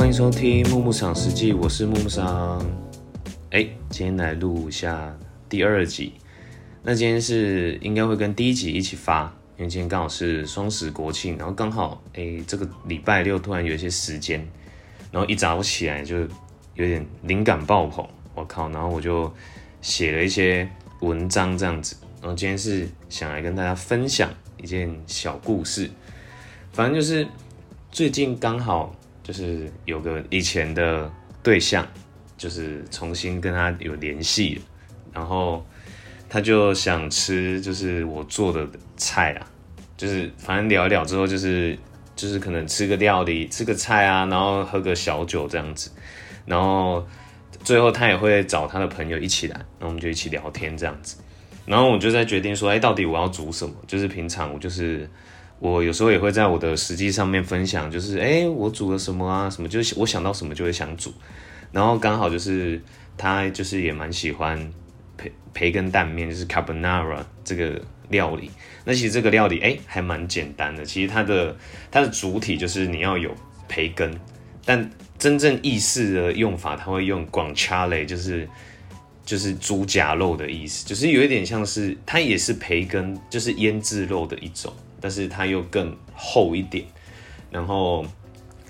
欢迎收听木木赏实记，我是木木赏。哎，今天来录一下第二集。那今天是应该会跟第一集一起发，因为今天刚好是双十国庆，然后刚好哎这个礼拜六突然有一些时间，然后一早起来就有点灵感爆棚，我靠！然后我就写了一些文章这样子，然后今天是想来跟大家分享一件小故事，反正就是最近刚好。就是有个以前的对象，就是重新跟他有联系，然后他就想吃，就是我做的菜啊，就是反正聊一聊之后，就是就是可能吃个料理，吃个菜啊，然后喝个小酒这样子，然后最后他也会找他的朋友一起来，那我们就一起聊天这样子，然后我就在决定说，哎，到底我要煮什么？就是平常我就是。我有时候也会在我的实际上面分享，就是哎，我煮了什么啊？什么就是我想到什么就会想煮，然后刚好就是他就是也蛮喜欢培培根蛋面，就是 carbonara 这个料理。那其实这个料理哎还蛮简单的，其实它的它的主体就是你要有培根，但真正意式的用法，它会用广恰雷，就是就是猪夹肉的意思，就是有一点像是它也是培根，就是腌制肉的一种。但是它又更厚一点，然后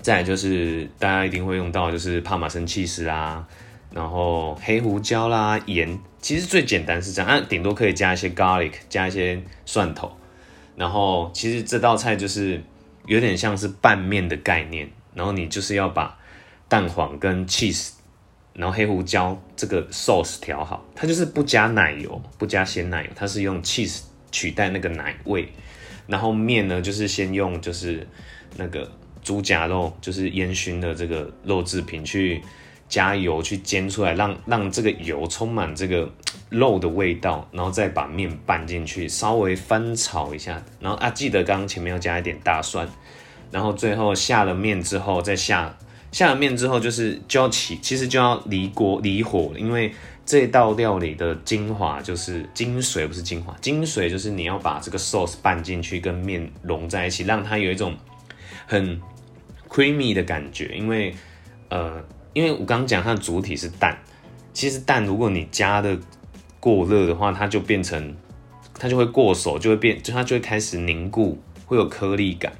再就是大家一定会用到，就是帕玛森气司啦，然后黑胡椒啦，盐，其实最简单是这样，啊，顶多可以加一些 garlic，加一些蒜头，然后其实这道菜就是有点像是拌面的概念，然后你就是要把蛋黄跟 cheese，然后黑胡椒这个 sauce 调好，它就是不加奶油，不加鲜奶油，它是用 cheese 取代那个奶味。然后面呢，就是先用就是那个猪夹肉，就是烟熏的这个肉制品去加油去煎出来，让让这个油充满这个肉的味道，然后再把面拌进去，稍微翻炒一下。然后啊，记得刚刚前面要加一点大蒜。然后最后下了面之后，再下下了面之后，就是就要起，其实就要离锅离火，因为。这道料理的精华就是精髓，不是精华，精髓就是你要把这个 sauce 拌进去，跟面融在一起，让它有一种很 creamy 的感觉。因为，呃，因为我刚刚讲它的主体是蛋，其实蛋如果你加的过热的话，它就变成它就会过手，就会变，就它就会开始凝固，会有颗粒感，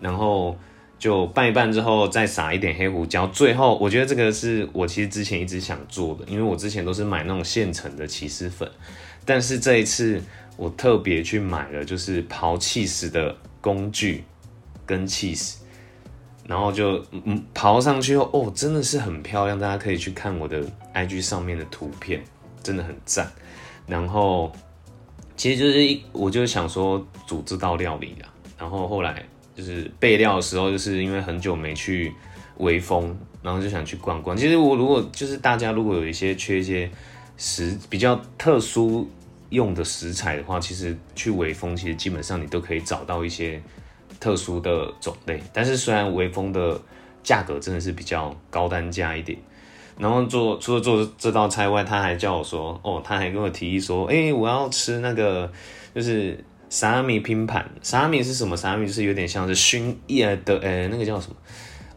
然后。就拌一拌之后，再撒一点黑胡椒。最后，我觉得这个是我其实之前一直想做的，因为我之前都是买那种现成的起司粉，但是这一次我特别去买了，就是刨起司的工具跟起司，然后就嗯刨上去后，哦，真的是很漂亮，大家可以去看我的 IG 上面的图片，真的很赞。然后其实就是一，我就想说煮这道料理啊，然后后来。就是备料的时候，就是因为很久没去微风，然后就想去逛逛。其实我如果就是大家如果有一些缺一些食比较特殊用的食材的话，其实去微风其实基本上你都可以找到一些特殊的种类。但是虽然微风的价格真的是比较高单价一点，然后做除了做这道菜外，他还叫我说，哦，他还跟我提议说，哎，我要吃那个就是。萨拉米拼盘，萨拉米是什么？萨拉米就是有点像是熏叶的，呃，那个叫什么？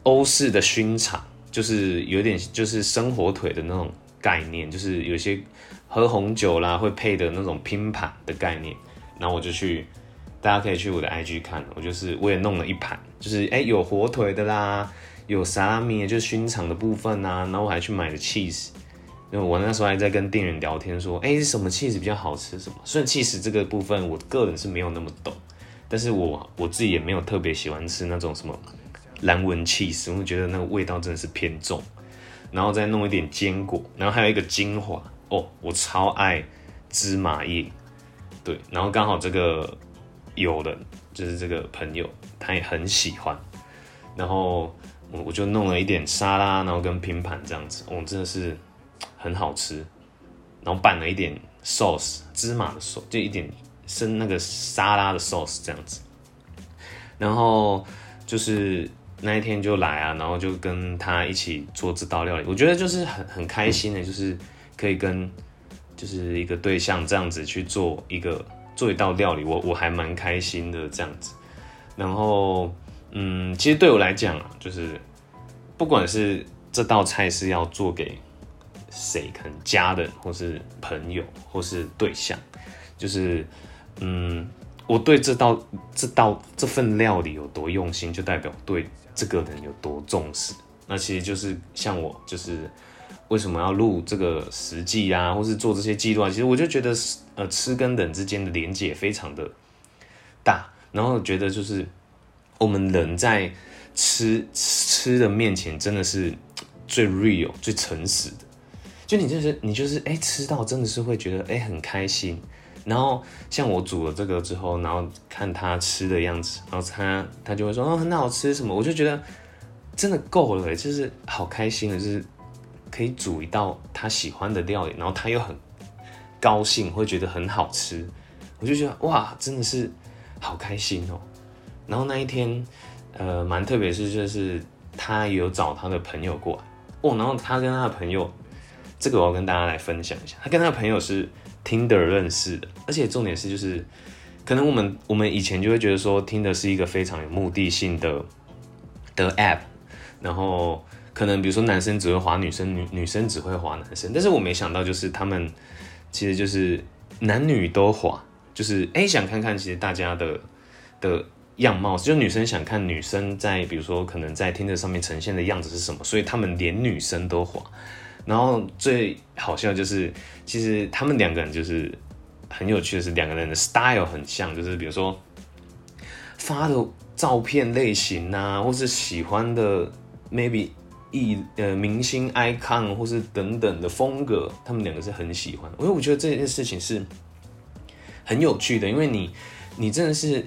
欧式的熏肠，就是有点就是生火腿的那种概念，就是有些喝红酒啦会配的那种拼盘的概念。然后我就去，大家可以去我的 IG 看，我就是我也弄了一盘，就是哎有火腿的啦，有萨拉米，就是熏肠的部分啊，然后我还去买了 cheese。因为我那时候还在跟店员聊天，说，哎，什么 cheese 比较好吃？什么？虽然 cheese 这个部分，我个人是没有那么懂，但是我我自己也没有特别喜欢吃那种什么蓝纹 cheese，我觉得那个味道真的是偏重。然后再弄一点坚果，然后还有一个精华哦，我超爱芝麻叶，对，然后刚好这个有的就是这个朋友他也很喜欢，然后我我就弄了一点沙拉，然后跟拼盘这样子，哦，真的是。很好吃，然后拌了一点 sauce 芝麻的 sauce，就一点生那个沙拉的 sauce 这样子，然后就是那一天就来啊，然后就跟他一起做这道料理，我觉得就是很很开心的，就是可以跟就是一个对象这样子去做一个做一道料理，我我还蛮开心的这样子，然后嗯，其实对我来讲啊，就是不管是这道菜是要做给谁，可能家人或是朋友或是对象，就是嗯，我对这道这道这份料理有多用心，就代表对这个人有多重视。那其实就是像我，就是为什么要录这个实际啊，或是做这些记录啊？其实我就觉得，呃，吃跟人之间的连接非常的大，然后觉得就是我们人在吃吃的面前，真的是最 real、最诚实的。就你就是你就是哎，吃到真的是会觉得哎很开心。然后像我煮了这个之后，然后看他吃的样子，然后他他就会说哦很好吃什么，我就觉得。真的够了，就是好开心的，就是可以煮一道他喜欢的料理，然后他又很高兴，会觉得很好吃，我就觉得哇，真的是好开心哦。然后那一天，呃，蛮特别是，就是他有找他的朋友过来哦，然后他跟他的朋友，这个我要跟大家来分享一下，他跟他的朋友是 Tinder 认识的，而且重点是就是，可能我们我们以前就会觉得说听的是一个非常有目的性的的 app。然后可能比如说男生只会滑女生，女女生只会滑男生，但是我没想到就是他们其实就是男女都滑，就是哎想看看其实大家的的样貌，就女生想看女生在比如说可能在听着上面呈现的样子是什么，所以他们连女生都滑。然后最好笑就是其实他们两个人就是很有趣的是两个人的 style 很像，就是比如说发的照片类型啊，或是喜欢的。maybe 艺呃明星 icon 或是等等的风格，他们两个是很喜欢。因为我觉得这件事情是很有趣的，因为你你真的是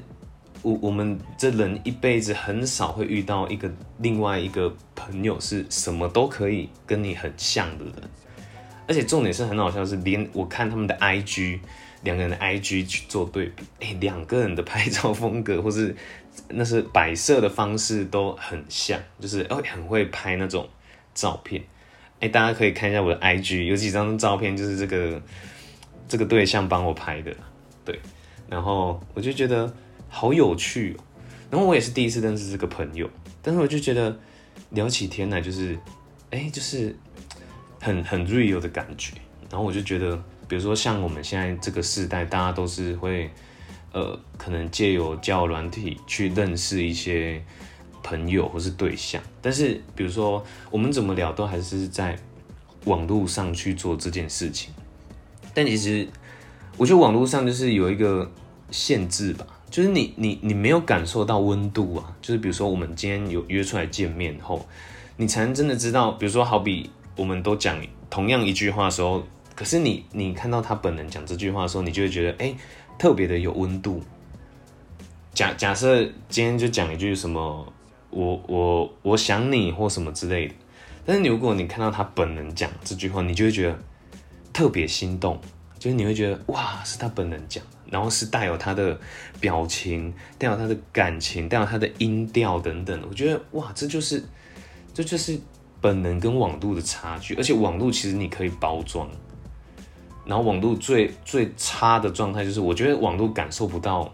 我我们这人一辈子很少会遇到一个另外一个朋友是什么都可以跟你很像的人，而且重点是很好笑是连我看他们的 IG 两个人的 IG 去做对比，哎，两个人的拍照风格或是。那是摆设的方式都很像，就是哦很会拍那种照片，哎，大家可以看一下我的 IG，有几张照片就是这个这个对象帮我拍的，对，然后我就觉得好有趣哦，然后我也是第一次认识这个朋友，但是我就觉得聊起天来就是哎就是很很 real 的感觉，然后我就觉得，比如说像我们现在这个时代，大家都是会。呃，可能借由交友软体去认识一些朋友或是对象，但是比如说我们怎么聊，都还是在网络上去做这件事情。但其实我觉得网络上就是有一个限制吧，就是你你你没有感受到温度啊。就是比如说我们今天有约出来见面后，你才能真的知道，比如说好比我们都讲同样一句话的时候，可是你你看到他本人讲这句话的时候，你就会觉得哎。特别的有温度。假假设今天就讲一句什么，我我我想你或什么之类的。但是如果你看到他本人讲这句话，你就会觉得特别心动，就是你会觉得哇，是他本人讲，然后是带有他的表情，带有他的感情，带有他的音调等等。我觉得哇，这就是这就是本能跟网络的差距，而且网络其实你可以包装。然后网络最最差的状态就是，我觉得网络感受不到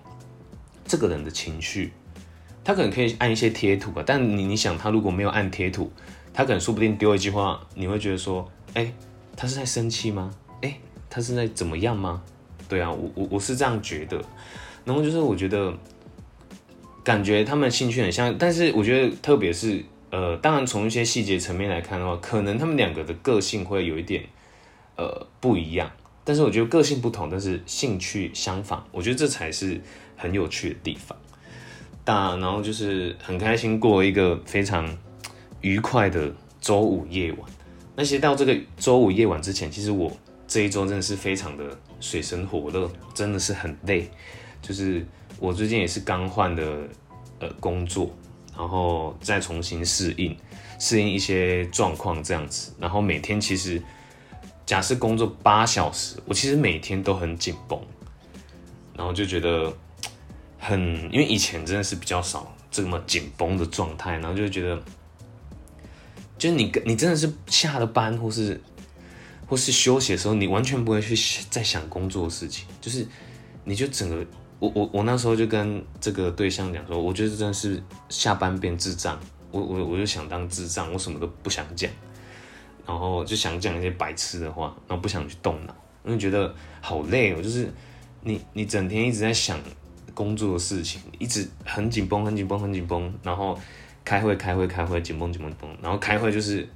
这个人的情绪，他可能可以按一些贴图吧，但你你想他如果没有按贴图，他可能说不定丢一句话，你会觉得说，哎，他是在生气吗？哎，他是在怎么样吗？对啊，我我我是这样觉得。然后就是我觉得，感觉他们兴趣很像，但是我觉得特别是呃，当然从一些细节层面来看的话，可能他们两个的个性会有一点呃不一样。但是我觉得个性不同，但是兴趣相仿，我觉得这才是很有趣的地方。大，然后就是很开心过一个非常愉快的周五夜晚。那其实到这个周五夜晚之前，其实我这一周真的是非常的水深火热，真的是很累。就是我最近也是刚换的呃工作，然后再重新适应适应一些状况这样子，然后每天其实。假设工作八小时，我其实每天都很紧绷，然后就觉得很，因为以前真的是比较少这么紧绷的状态，然后就觉得，就是你你真的是下了班或是或是休息的时候，你完全不会去再想工作的事情，就是你就整个，我我我那时候就跟这个对象讲说，我觉得真的是下班变智障，我我我就想当智障，我什么都不想讲，然后就想讲一些白痴的话，然后不想去动脑，因为觉得好累哦，就是你你整天一直在想工作的事情，一直很紧绷很紧绷很紧绷，然后开会开会开会紧绷紧绷紧绷，然后开会就是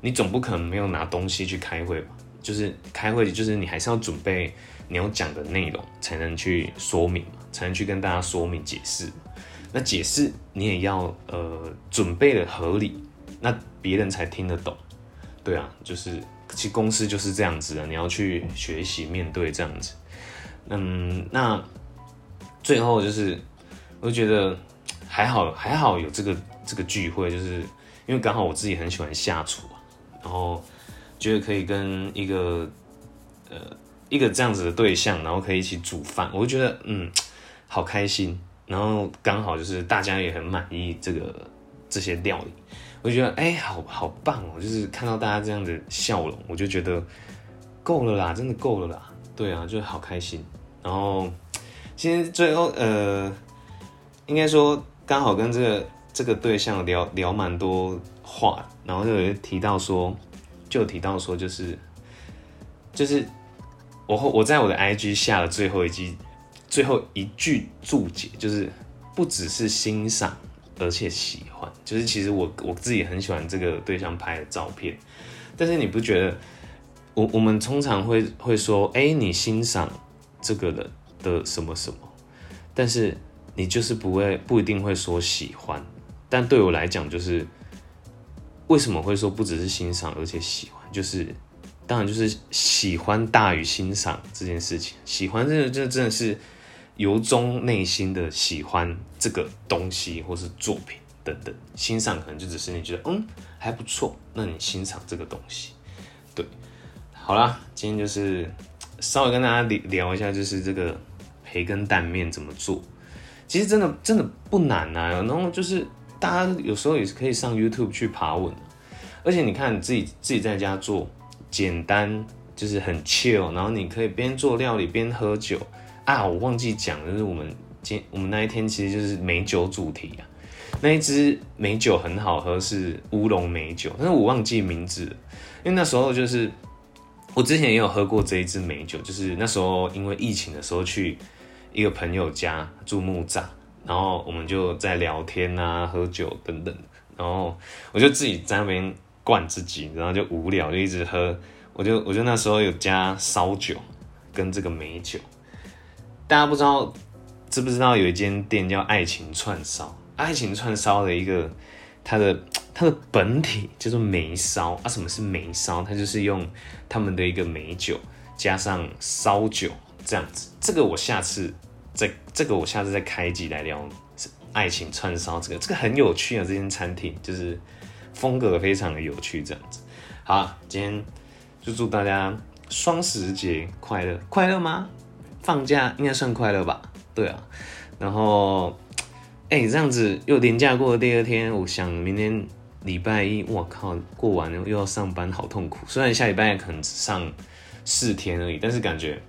你总不可能没有拿东西去开会吧？就是开会就是你还是要准备你要讲的内容，才能去说明嘛，才能去跟大家说明解释。那解释你也要呃准备的合理，那别人才听得懂。对啊，就是其实公司就是这样子的，你要去学习面对这样子。嗯，那最后就是我觉得还好还好有这个这个聚会，就是因为刚好我自己很喜欢下厨，然后觉得可以跟一个呃一个这样子的对象，然后可以一起煮饭，我就觉得嗯好开心。然后刚好就是大家也很满意这个这些料理，我就觉得哎，好好棒哦！就是看到大家这样的笑容，我就觉得够了啦，真的够了啦。对啊，就好开心。然后其实最后呃，应该说刚好跟这个这个对象聊聊蛮多话，然后就有提到说，就提到说就是就是我我在我的 IG 下了最后一句。最后一句注解就是，不只是欣赏，而且喜欢。就是其实我我自己很喜欢这个对象拍的照片，但是你不觉得，我我们通常会会说，哎，你欣赏这个人的什么什么，但是你就是不会不一定会说喜欢。但对我来讲，就是为什么会说不只是欣赏，而且喜欢，就是当然就是喜欢大于欣赏这件事情。喜欢这个这真的是。由衷内心的喜欢这个东西或是作品等等，欣赏可能就只是你觉得嗯还不错，那你欣赏这个东西，对，好啦，今天就是稍微跟大家聊聊一下，就是这个培根蛋面怎么做，其实真的真的不难啊，然后就是大家有时候也是可以上 YouTube 去爬文，而且你看你自己自己在家做，简单就是很 chill，然后你可以边做料理边喝酒。啊，我忘记讲，就是我们今我们那一天其实就是美酒主题啊。那一支美酒很好喝，是乌龙美酒，但是我忘记名字，因为那时候就是我之前也有喝过这一支美酒，就是那时候因为疫情的时候去一个朋友家住木栅，然后我们就在聊天啊、喝酒等等，然后我就自己在那边灌自己，然后就无聊就一直喝，我就我就那时候有加烧酒跟这个美酒。大家不知道知不知道有一间店叫爱情串烧？爱情串烧的一个它的它的本体叫做梅烧啊。什么是梅烧？它就是用他们的一个梅酒加上烧酒这样子。这个我下次这这个我下次再开集来聊爱情串烧这个这个很有趣啊。这间餐厅就是风格非常的有趣这样子。好，今天就祝大家双十节快乐，快乐吗？放假应该算快乐吧？对啊，然后，哎，这样子又连假过了第二天，我想明天礼拜一，我靠，过完了又要上班，好痛苦。虽然下礼拜可能只上四天而已，但是感觉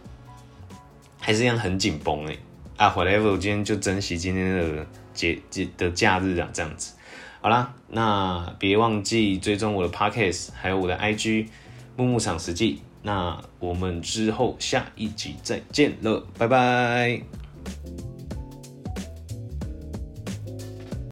还是一样很紧绷哎。啊，whatever，我今天就珍惜今天的节节的假日啊，这样子。好啦，那别忘记追踪我的 podcast，还有我的 IG 木木场实际。那我们之后下一集再见了，拜拜。